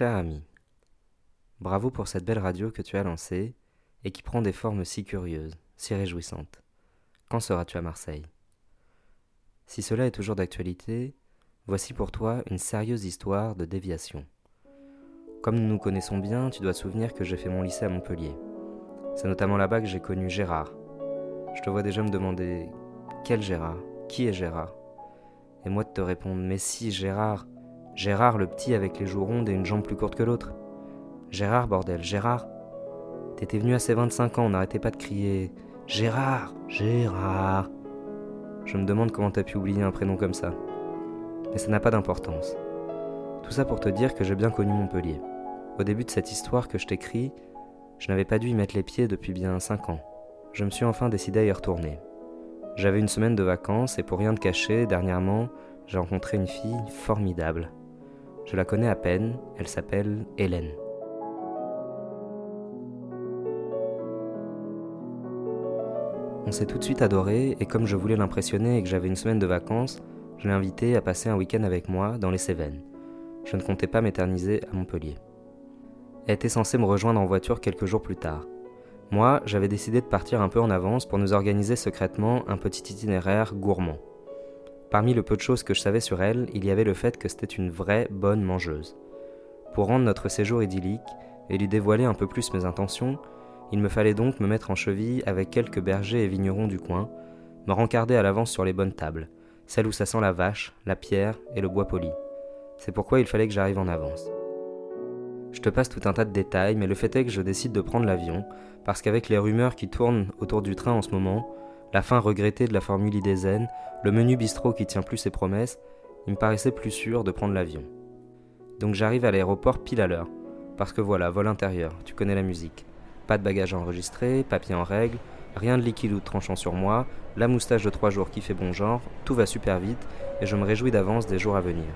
Cher ami, bravo pour cette belle radio que tu as lancée et qui prend des formes si curieuses, si réjouissantes. Quand seras-tu à Marseille? Si cela est toujours d'actualité, voici pour toi une sérieuse histoire de déviation. Comme nous nous connaissons bien, tu dois te souvenir que j'ai fait mon lycée à Montpellier. C'est notamment là-bas que j'ai connu Gérard. Je te vois déjà me demander quel Gérard? Qui est Gérard Et moi de te répondre Mais si, Gérard Gérard le petit avec les joues rondes et une jambe plus courte que l'autre. Gérard, bordel, Gérard T'étais venu à ses 25 ans, on n'arrêtait pas de crier Gérard Gérard Je me demande comment t'as pu oublier un prénom comme ça. Mais ça n'a pas d'importance. Tout ça pour te dire que j'ai bien connu Montpellier. Au début de cette histoire que je t'écris, je n'avais pas dû y mettre les pieds depuis bien 5 ans. Je me suis enfin décidé à y retourner. J'avais une semaine de vacances et pour rien te cacher, dernièrement, j'ai rencontré une fille formidable. Je la connais à peine, elle s'appelle Hélène. On s'est tout de suite adoré et comme je voulais l'impressionner et que j'avais une semaine de vacances, je l'ai invitée à passer un week-end avec moi dans les Cévennes. Je ne comptais pas m'éterniser à Montpellier. Elle était censée me rejoindre en voiture quelques jours plus tard. Moi, j'avais décidé de partir un peu en avance pour nous organiser secrètement un petit itinéraire gourmand. Parmi le peu de choses que je savais sur elle, il y avait le fait que c'était une vraie bonne mangeuse. Pour rendre notre séjour idyllique et lui dévoiler un peu plus mes intentions, il me fallait donc me mettre en cheville avec quelques bergers et vignerons du coin, me rencarder à l'avance sur les bonnes tables, celles où ça sent la vache, la pierre et le bois poli. C'est pourquoi il fallait que j'arrive en avance. Je te passe tout un tas de détails, mais le fait est que je décide de prendre l'avion, parce qu'avec les rumeurs qui tournent autour du train en ce moment, la fin regrettée de la formule idézène, le menu bistrot qui tient plus ses promesses, il me paraissait plus sûr de prendre l'avion. Donc j'arrive à l'aéroport pile à l'heure, parce que voilà, vol intérieur, tu connais la musique. Pas de bagages enregistrés, papier en règle, rien de liquide ou de tranchant sur moi, la moustache de trois jours qui fait bon genre, tout va super vite et je me réjouis d'avance des jours à venir.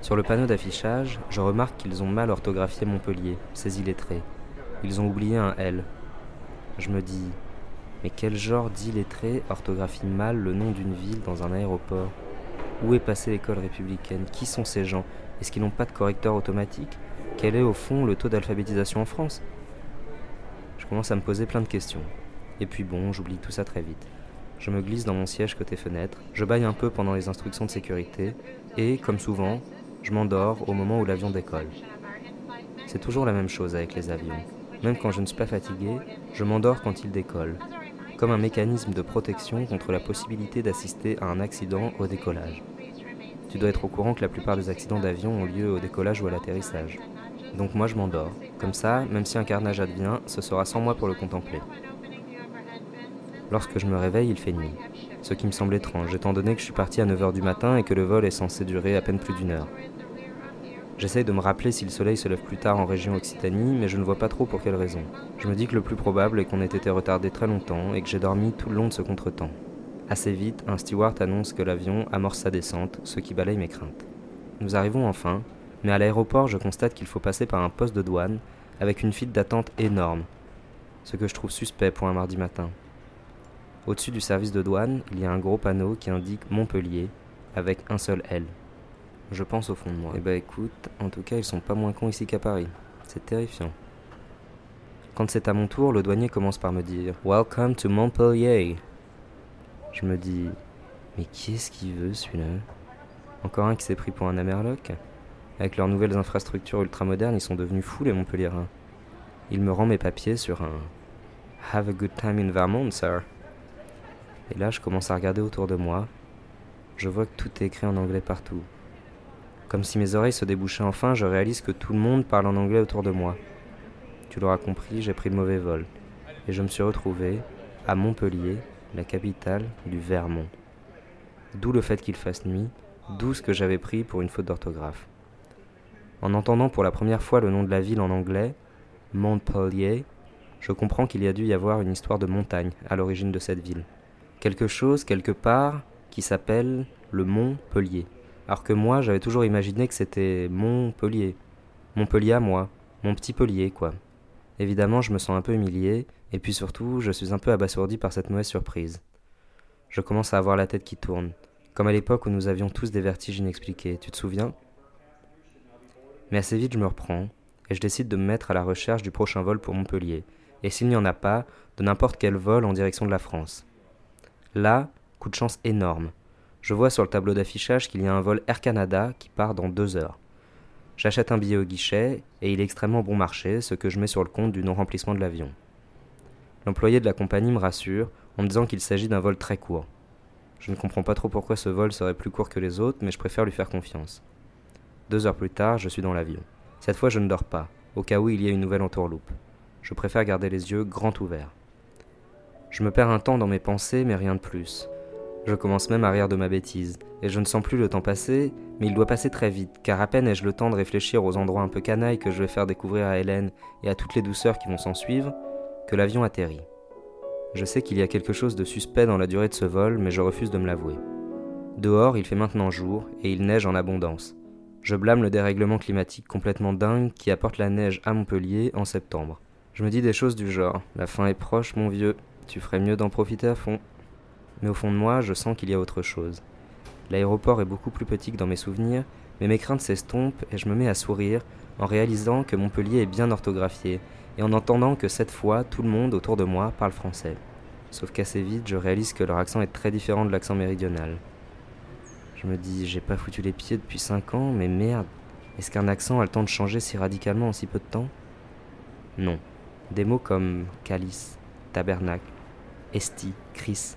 Sur le panneau d'affichage, je remarque qu'ils ont mal orthographié Montpellier, ces illettrés. Ils ont oublié un L. Je me dis, mais quel genre d'illettré orthographie mal le nom d'une ville dans un aéroport? Où est passée l'école républicaine? Qui sont ces gens? Est-ce qu'ils n'ont pas de correcteur automatique? Quel est au fond le taux d'alphabétisation en France? Je commence à me poser plein de questions. Et puis bon, j'oublie tout ça très vite. Je me glisse dans mon siège côté fenêtre, je baille un peu pendant les instructions de sécurité, et, comme souvent, je m'endors au moment où l'avion décolle. C'est toujours la même chose avec les avions. Même quand je ne suis pas fatigué, je m'endors quand ils décollent, comme un mécanisme de protection contre la possibilité d'assister à un accident au décollage. Tu dois être au courant que la plupart des accidents d'avion ont lieu au décollage ou à l'atterrissage. Donc moi je m'endors. Comme ça, même si un carnage advient, ce sera sans moi pour le contempler. Lorsque je me réveille, il fait nuit. Ce qui me semble étrange, étant donné que je suis parti à 9h du matin et que le vol est censé durer à peine plus d'une heure. J'essaye de me rappeler si le soleil se lève plus tard en région Occitanie, mais je ne vois pas trop pour quelle raison. Je me dis que le plus probable est qu'on ait été retardé très longtemps et que j'ai dormi tout le long de ce contretemps. Assez vite, un steward annonce que l'avion amorce sa descente, ce qui balaye mes craintes. Nous arrivons enfin, mais à l'aéroport, je constate qu'il faut passer par un poste de douane avec une file d'attente énorme, ce que je trouve suspect pour un mardi matin. Au-dessus du service de douane, il y a un gros panneau qui indique Montpellier avec un seul L. Je pense au fond de moi. Eh bah écoute, en tout cas, ils sont pas moins cons ici qu'à Paris. C'est terrifiant. Quand c'est à mon tour, le douanier commence par me dire Welcome to Montpellier. Je me dis Mais qui est-ce qui veut celui-là? Encore un qui s'est pris pour un Amerloc? Avec leurs nouvelles infrastructures ultramodernes, ils sont devenus fous les Montpelliérains. Il me rend mes papiers sur un Have a good time in Vermont, sir. Et là, je commence à regarder autour de moi. Je vois que tout est écrit en anglais partout. Comme si mes oreilles se débouchaient enfin, je réalise que tout le monde parle en anglais autour de moi. Tu l'auras compris, j'ai pris le mauvais vol. Et je me suis retrouvé à Montpellier, la capitale du Vermont. D'où le fait qu'il fasse nuit, d'où ce que j'avais pris pour une faute d'orthographe. En entendant pour la première fois le nom de la ville en anglais, Montpellier, je comprends qu'il y a dû y avoir une histoire de montagne à l'origine de cette ville. Quelque chose, quelque part, qui s'appelle le Mont Pellier. Alors que moi, j'avais toujours imaginé que c'était Montpellier. Montpellier à moi, mon petit Pellier, quoi. Évidemment, je me sens un peu humilié, et puis surtout, je suis un peu abasourdi par cette mauvaise surprise. Je commence à avoir la tête qui tourne, comme à l'époque où nous avions tous des vertiges inexpliqués, tu te souviens? Mais assez vite, je me reprends et je décide de me mettre à la recherche du prochain vol pour Montpellier, et s'il n'y en a pas, de n'importe quel vol en direction de la France. Là, coup de chance énorme. Je vois sur le tableau d'affichage qu'il y a un vol Air Canada qui part dans deux heures. J'achète un billet au guichet et il est extrêmement bon marché, ce que je mets sur le compte du non-remplissement de l'avion. L'employé de la compagnie me rassure en me disant qu'il s'agit d'un vol très court. Je ne comprends pas trop pourquoi ce vol serait plus court que les autres, mais je préfère lui faire confiance. Deux heures plus tard, je suis dans l'avion. Cette fois, je ne dors pas, au cas où il y ait une nouvelle entourloupe. Je préfère garder les yeux grands ouverts. Je me perds un temps dans mes pensées, mais rien de plus. Je commence même à rire de ma bêtise, et je ne sens plus le temps passer, mais il doit passer très vite, car à peine ai-je le temps de réfléchir aux endroits un peu canailles que je vais faire découvrir à Hélène et à toutes les douceurs qui vont s'en suivre, que l'avion atterrit. Je sais qu'il y a quelque chose de suspect dans la durée de ce vol, mais je refuse de me l'avouer. Dehors, il fait maintenant jour, et il neige en abondance. Je blâme le dérèglement climatique complètement dingue qui apporte la neige à Montpellier en septembre. Je me dis des choses du genre La fin est proche, mon vieux, tu ferais mieux d'en profiter à fond. Mais au fond de moi, je sens qu'il y a autre chose. L'aéroport est beaucoup plus petit que dans mes souvenirs, mais mes craintes s'estompent et je me mets à sourire en réalisant que Montpellier est bien orthographié et en entendant que cette fois tout le monde autour de moi parle français. Sauf qu'assez vite, je réalise que leur accent est très différent de l'accent méridional. Je me dis, j'ai pas foutu les pieds depuis 5 ans, mais merde, est-ce qu'un accent a le temps de changer si radicalement en si peu de temps? Non. Des mots comme calice, tabernacle, esti, Chris,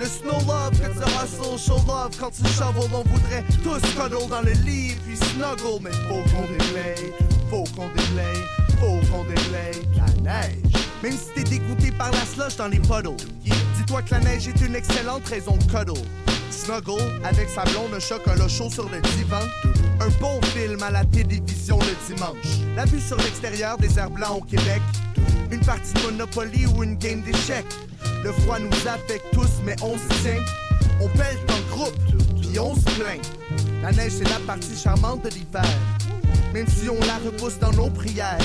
Le snow love que tu hustle, show love quand tu shovel, on voudrait tous cuddle dans le lit puis snuggle, mais faut qu'on déblaye. Faut qu'on déblaye, faut qu'on déblaye la neige. Même si t'es dégoûté par la slush dans les puddles, dis-toi que la neige est une excellente raison de cuddle. Snuggle avec sa blonde chocolat chaud sur le divan. Un bon film à la télévision le dimanche. La vue sur l'extérieur des airs blancs au Québec. Une partie de Monopoly ou une game d'échecs. Le froid nous affecte tous, mais on se tient. On pèle en groupe, puis on se plaint. La neige, c'est la partie charmante de l'hiver. Même si on la repousse dans nos prières.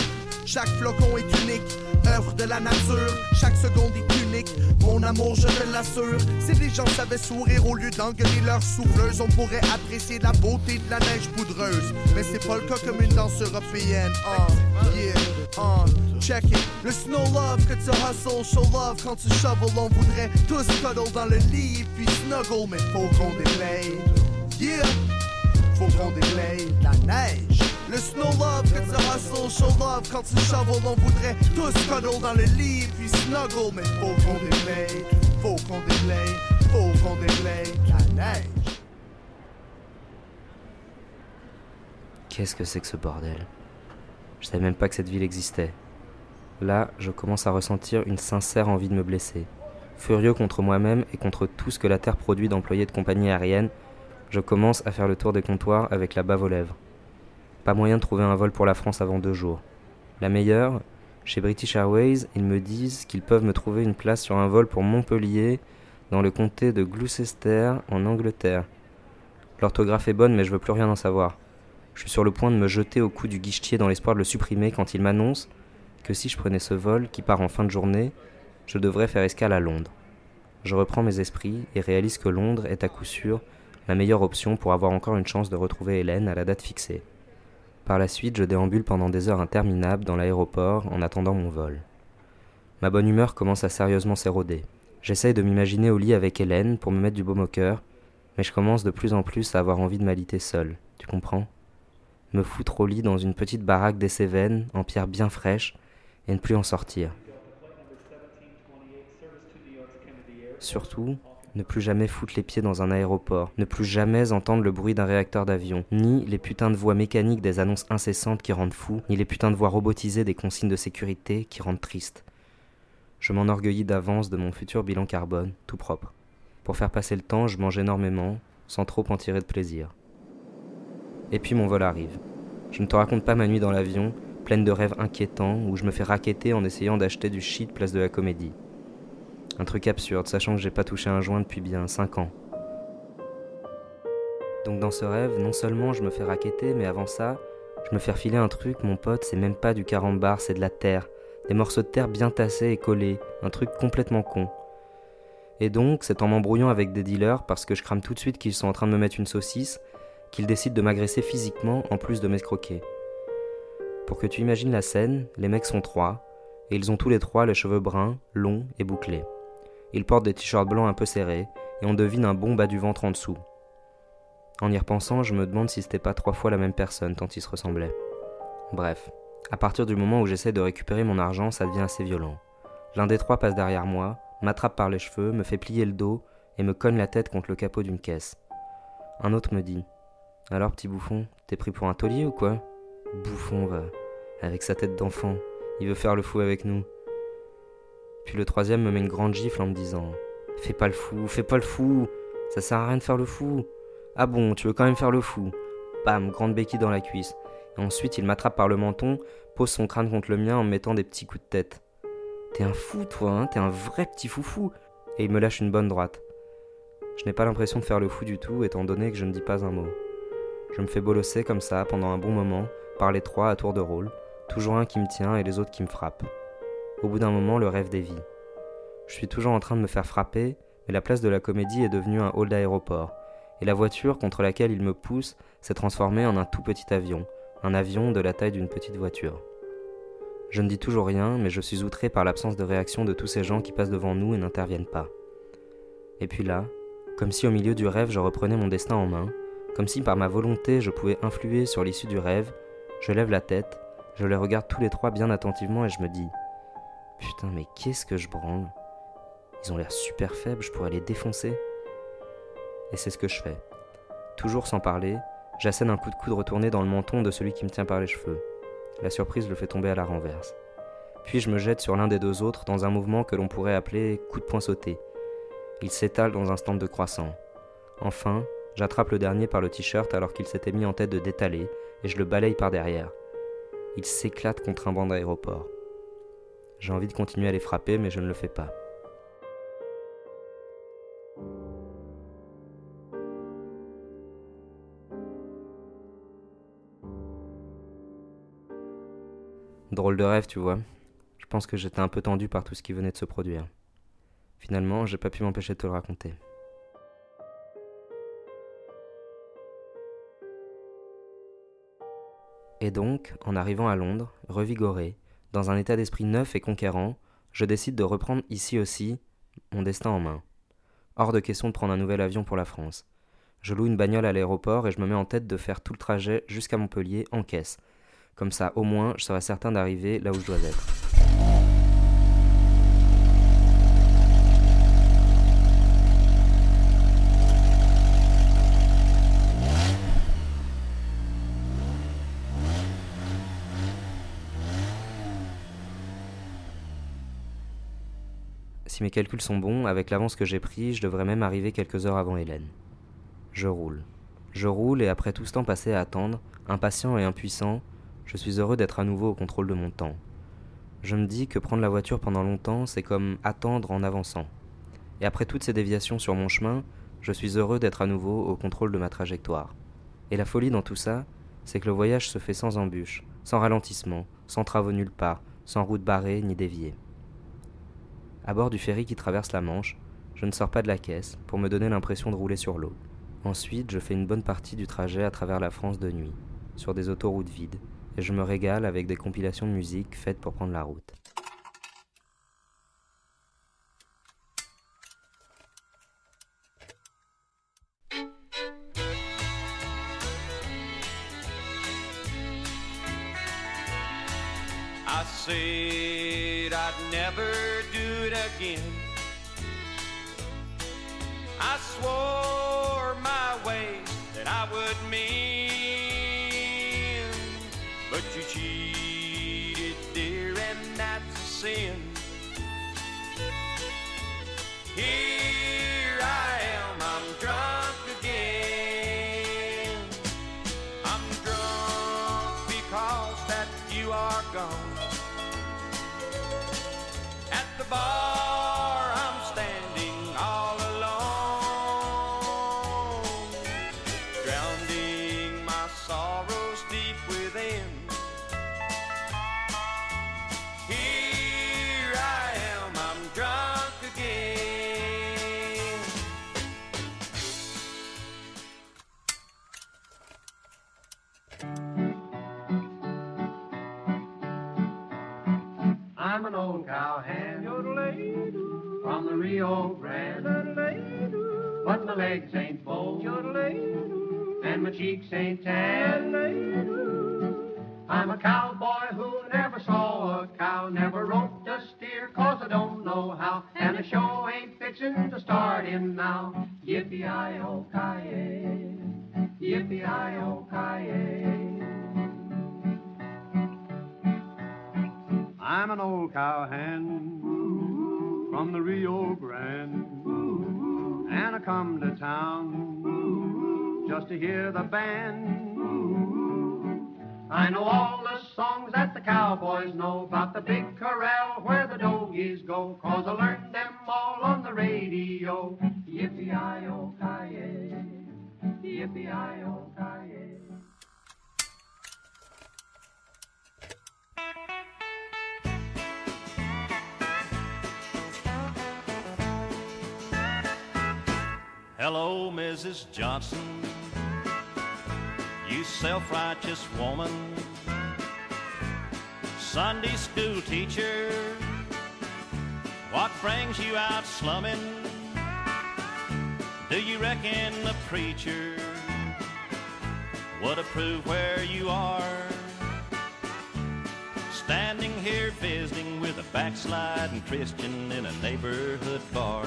Chaque flocon est unique, œuvre de la nature. Chaque seconde est unique, mon amour, je te l'assure. Si les gens savaient sourire au lieu d'engueuler leurs souffleuses, on pourrait apprécier la beauté de la neige poudreuse. Mais c'est pas le cas comme une danse européenne. Ah, yeah, ah, check it. Le snow love que tu hustle, show love quand tu shovel. On voudrait tous cuddle dans le lit puis snuggle, mais faut qu'on déblaye. Yeah! faut qu'on déblaye la neige. Le snow love que tu hustle, show love quand tu shovel. On voudrait tous cuddle dans le lit puis snuggle, mais faut qu'on déblaye, faut qu'on déblaye, faut qu'on déblaye la neige. Qu'est-ce que c'est que ce bordel? Je savais même pas que cette ville existait. Là, je commence à ressentir une sincère envie de me blesser. Furieux contre moi-même et contre tout ce que la Terre produit d'employés de compagnie aérienne, je commence à faire le tour des comptoirs avec la bave aux lèvres. Pas moyen de trouver un vol pour la France avant deux jours. La meilleure, chez British Airways, ils me disent qu'ils peuvent me trouver une place sur un vol pour Montpellier, dans le comté de Gloucester, en Angleterre. L'orthographe est bonne, mais je veux plus rien en savoir. Je suis sur le point de me jeter au cou du guichetier dans l'espoir de le supprimer quand il m'annonce que si je prenais ce vol, qui part en fin de journée, je devrais faire escale à Londres. Je reprends mes esprits et réalise que Londres est à coup sûr la meilleure option pour avoir encore une chance de retrouver Hélène à la date fixée. Par la suite, je déambule pendant des heures interminables dans l'aéroport en attendant mon vol. Ma bonne humeur commence à sérieusement s'éroder. J'essaye de m'imaginer au lit avec Hélène pour me mettre du baume au cœur, mais je commence de plus en plus à avoir envie de m'aliter seul, tu comprends? Me foutre au lit dans une petite baraque des Cévennes, en pierre bien fraîche, et ne plus en sortir. Surtout, ne plus jamais foutre les pieds dans un aéroport, ne plus jamais entendre le bruit d'un réacteur d'avion, ni les putains de voix mécaniques des annonces incessantes qui rendent fou, ni les putains de voix robotisées des consignes de sécurité qui rendent triste. Je m'enorgueillis d'avance de mon futur bilan carbone, tout propre. Pour faire passer le temps, je mange énormément, sans trop en tirer de plaisir. Et puis mon vol arrive. Je ne te raconte pas ma nuit dans l'avion, pleine de rêves inquiétants, où je me fais raqueter en essayant d'acheter du shit place de la comédie. Un truc absurde, sachant que j'ai pas touché un joint depuis bien 5 ans. Donc dans ce rêve, non seulement je me fais raqueter, mais avant ça, je me fais refiler un truc, mon pote, c'est même pas du carambar, c'est de la terre. Des morceaux de terre bien tassés et collés, un truc complètement con. Et donc, c'est en m'embrouillant avec des dealers, parce que je crame tout de suite qu'ils sont en train de me mettre une saucisse, qu'ils décident de m'agresser physiquement en plus de m'escroquer. Pour que tu imagines la scène, les mecs sont trois, et ils ont tous les trois les cheveux bruns, longs et bouclés. Ils portent des t-shirts blancs un peu serrés, et on devine un bon bas du ventre en dessous. En y repensant, je me demande si c'était pas trois fois la même personne tant ils se ressemblaient. Bref, à partir du moment où j'essaie de récupérer mon argent, ça devient assez violent. L'un des trois passe derrière moi, m'attrape par les cheveux, me fait plier le dos et me cogne la tête contre le capot d'une caisse. Un autre me dit Alors, petit bouffon, t'es pris pour un taulier ou quoi? Bouffon, va. Avec sa tête d'enfant, il veut faire le fou avec nous. Puis le troisième me met une grande gifle en me disant Fais pas le fou, fais pas le fou, ça sert à rien de faire le fou. Ah bon, tu veux quand même faire le fou Bam, grande béquille dans la cuisse. Et ensuite, il m'attrape par le menton, pose son crâne contre le mien en me mettant des petits coups de tête. T'es un fou, toi, hein T'es un vrai petit foufou Et il me lâche une bonne droite. Je n'ai pas l'impression de faire le fou du tout, étant donné que je ne dis pas un mot. Je me fais bolosser comme ça pendant un bon moment, par les trois à tour de rôle, toujours un qui me tient et les autres qui me frappent. Au bout d'un moment, le rêve dévie. Je suis toujours en train de me faire frapper, mais la place de la comédie est devenue un hall d'aéroport, et la voiture contre laquelle il me pousse s'est transformée en un tout petit avion, un avion de la taille d'une petite voiture. Je ne dis toujours rien, mais je suis outré par l'absence de réaction de tous ces gens qui passent devant nous et n'interviennent pas. Et puis là, comme si au milieu du rêve je reprenais mon destin en main, comme si par ma volonté je pouvais influer sur l'issue du rêve, je lève la tête, je les regarde tous les trois bien attentivement et je me dis Putain, mais qu'est-ce que je branle? Ils ont l'air super faibles, je pourrais les défoncer. Et c'est ce que je fais. Toujours sans parler, j'assène un coup de coude retourné dans le menton de celui qui me tient par les cheveux. La surprise le fait tomber à la renverse. Puis je me jette sur l'un des deux autres dans un mouvement que l'on pourrait appeler coup de poing sauté. Il s'étale dans un stand de croissant. Enfin, j'attrape le dernier par le t-shirt alors qu'il s'était mis en tête de détaler et je le balaye par derrière. Il s'éclate contre un banc d'aéroport. J'ai envie de continuer à les frapper mais je ne le fais pas. Drôle de rêve, tu vois. Je pense que j'étais un peu tendu par tout ce qui venait de se produire. Finalement, j'ai pas pu m'empêcher de te le raconter. Et donc, en arrivant à Londres, revigoré, dans un état d'esprit neuf et conquérant, je décide de reprendre ici aussi mon destin en main. Hors de question de prendre un nouvel avion pour la France. Je loue une bagnole à l'aéroport et je me mets en tête de faire tout le trajet jusqu'à Montpellier en caisse, comme ça, au moins, je serai certain d'arriver là où je dois être. Si mes calculs sont bons, avec l'avance que j'ai pris, je devrais même arriver quelques heures avant Hélène. Je roule. Je roule et après tout ce temps passé à attendre, impatient et impuissant, je suis heureux d'être à nouveau au contrôle de mon temps. Je me dis que prendre la voiture pendant longtemps, c'est comme attendre en avançant. Et après toutes ces déviations sur mon chemin, je suis heureux d'être à nouveau au contrôle de ma trajectoire. Et la folie dans tout ça, c'est que le voyage se fait sans embûche, sans ralentissement, sans travaux nulle part, sans route barrée ni déviée. À bord du ferry qui traverse la Manche, je ne sors pas de la caisse pour me donner l'impression de rouler sur l'eau. Ensuite, je fais une bonne partie du trajet à travers la France de nuit, sur des autoroutes vides, et je me régale avec des compilations de musique faites pour prendre la route. Again. I swore cowboy who never saw a cow, never roped a steer, cause I don't know how. And the show ain't fixin' to start in now. Yippee-i-o-ki-yay, yippee-i-o-ki-yay. I'm an old cowhand from the Rio Grande, and I come to town just to hear the band. I know all the songs that the cowboys know about the big corral where the dogies go, cause I learned them all on the radio. Yippee-i-o-ki-yay, yippee-i-o-ki-yay. Hello, Mrs. Johnson, you self righteous woman, Sunday school teacher. What brings you out slumming? Do you reckon the preacher would approve where you are? Standing here visiting with a backsliding Christian in a neighborhood bar.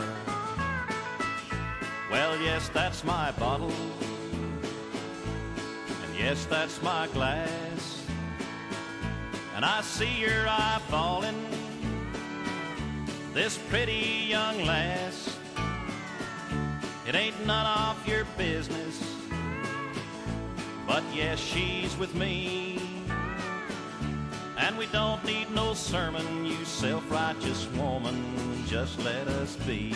Well, yes, that's my bottle. Yes, that's my glass. And I see your eye falling. This pretty young lass. It ain't none of your business. But yes, she's with me. And we don't need no sermon, you self righteous woman. Just let us be.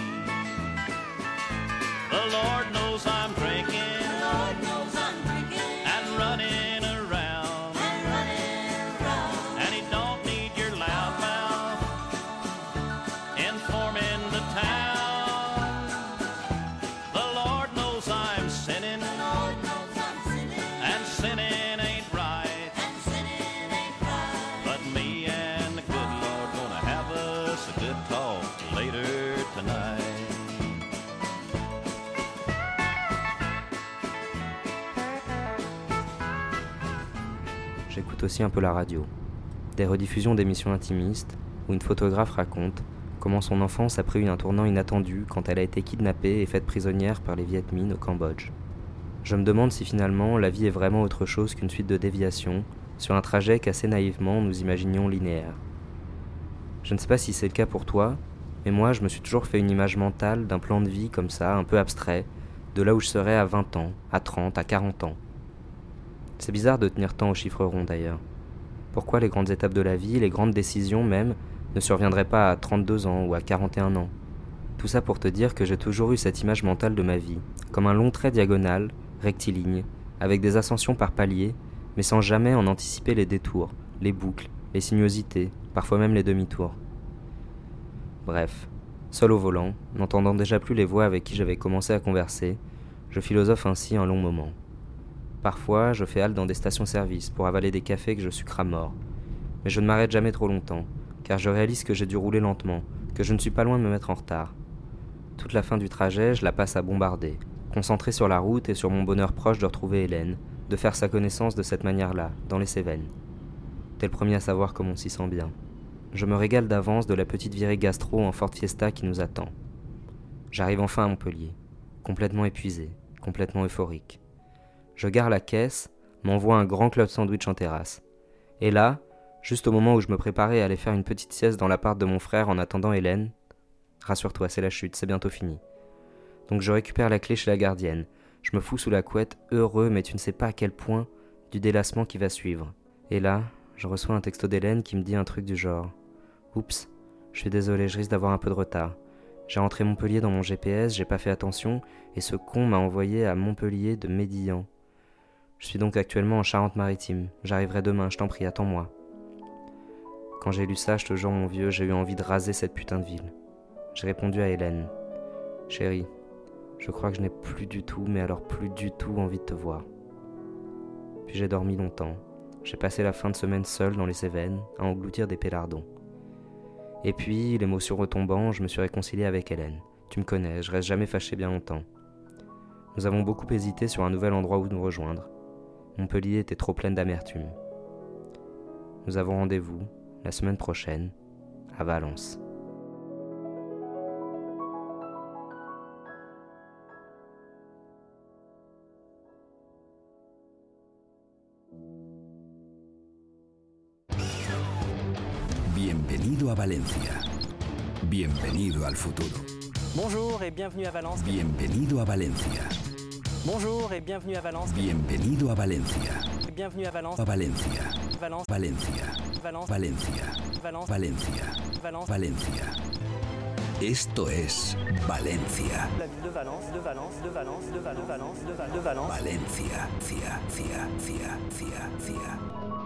The Lord knows I'm drinking Aussi un peu la radio. Des rediffusions d'émissions intimistes où une photographe raconte comment son enfance a pris un tournant inattendu quand elle a été kidnappée et faite prisonnière par les Viet Minh au Cambodge. Je me demande si finalement la vie est vraiment autre chose qu'une suite de déviations sur un trajet qu'assez naïvement nous imaginions linéaire. Je ne sais pas si c'est le cas pour toi, mais moi je me suis toujours fait une image mentale d'un plan de vie comme ça, un peu abstrait, de là où je serais à 20 ans, à 30, à 40 ans. C'est bizarre de tenir tant aux chiffres ronds d'ailleurs. Pourquoi les grandes étapes de la vie, les grandes décisions même, ne surviendraient pas à 32 ans ou à 41 ans? Tout ça pour te dire que j'ai toujours eu cette image mentale de ma vie, comme un long trait diagonal, rectiligne, avec des ascensions par paliers, mais sans jamais en anticiper les détours, les boucles, les sinuosités, parfois même les demi-tours. Bref, seul au volant, n'entendant déjà plus les voix avec qui j'avais commencé à converser, je philosophe ainsi un long moment. Parfois, je fais halte dans des stations-service pour avaler des cafés que je sucre à mort. Mais je ne m'arrête jamais trop longtemps, car je réalise que j'ai dû rouler lentement, que je ne suis pas loin de me mettre en retard. Toute la fin du trajet, je la passe à bombarder, concentré sur la route et sur mon bonheur proche de retrouver Hélène, de faire sa connaissance de cette manière-là, dans les Cévennes. T'es le premier à savoir comme on s'y sent bien. Je me régale d'avance de la petite virée gastro en Ford Fiesta qui nous attend. J'arrive enfin à Montpellier, complètement épuisé, complètement euphorique. Je gare la caisse, m'envoie un grand club sandwich en terrasse. Et là, juste au moment où je me préparais à aller faire une petite sieste dans l'appart de mon frère en attendant Hélène, rassure-toi, c'est la chute, c'est bientôt fini. Donc je récupère la clé chez la gardienne, je me fous sous la couette, heureux, mais tu ne sais pas à quel point, du délassement qui va suivre. Et là, je reçois un texto d'Hélène qui me dit un truc du genre Oups, je suis désolé, je risque d'avoir un peu de retard. J'ai rentré Montpellier dans mon GPS, j'ai pas fait attention, et ce con m'a envoyé à Montpellier de Médillan. Je suis donc actuellement en Charente-Maritime. J'arriverai demain, je t'en prie, attends-moi. Quand j'ai lu ça, je te jure, mon vieux, j'ai eu envie de raser cette putain de ville. J'ai répondu à Hélène. Chérie, je crois que je n'ai plus du tout, mais alors plus du tout envie de te voir. Puis j'ai dormi longtemps. J'ai passé la fin de semaine seul dans les Cévennes, à engloutir des pélardons. Et puis, l'émotion retombant, je me suis réconcilié avec Hélène. Tu me connais, je reste jamais fâché bien longtemps. Nous avons beaucoup hésité sur un nouvel endroit où nous rejoindre. Montpellier était trop pleine d'amertume. Nous avons rendez-vous la semaine prochaine à Valence. Bienvenido a Valencia. Bienvenido al futuro. Bonjour et bienvenue à Valence. Bienvenido a Valencia. Bonjour et bienvenue à Valence. Bienvenido a Valencia. Bienvenue à Valence. A Valencia. Valence. Valencia. Valence. Valencia. Valence. Valencia. Valence. Valencia. Esto es Valencia. La ville de Valence, de Valence, de Valence, de Val- de Valence, de Val- de Valence. Valencia. Cia, cia, cia, cia, cia.